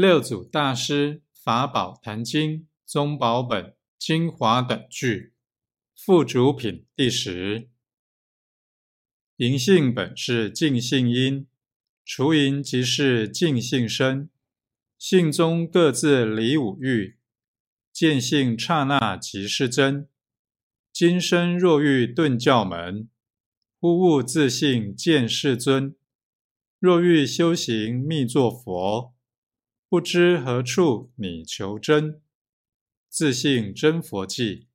六祖大师法宝坛经宗宝本精华等句附主品第十。银性本是净性因，除银即是净性身。性中各自离五欲，见性刹那即是真。今生若欲顿教门，忽悟自性见世尊。若欲修行密作佛，不知何处你求真。自信真佛迹，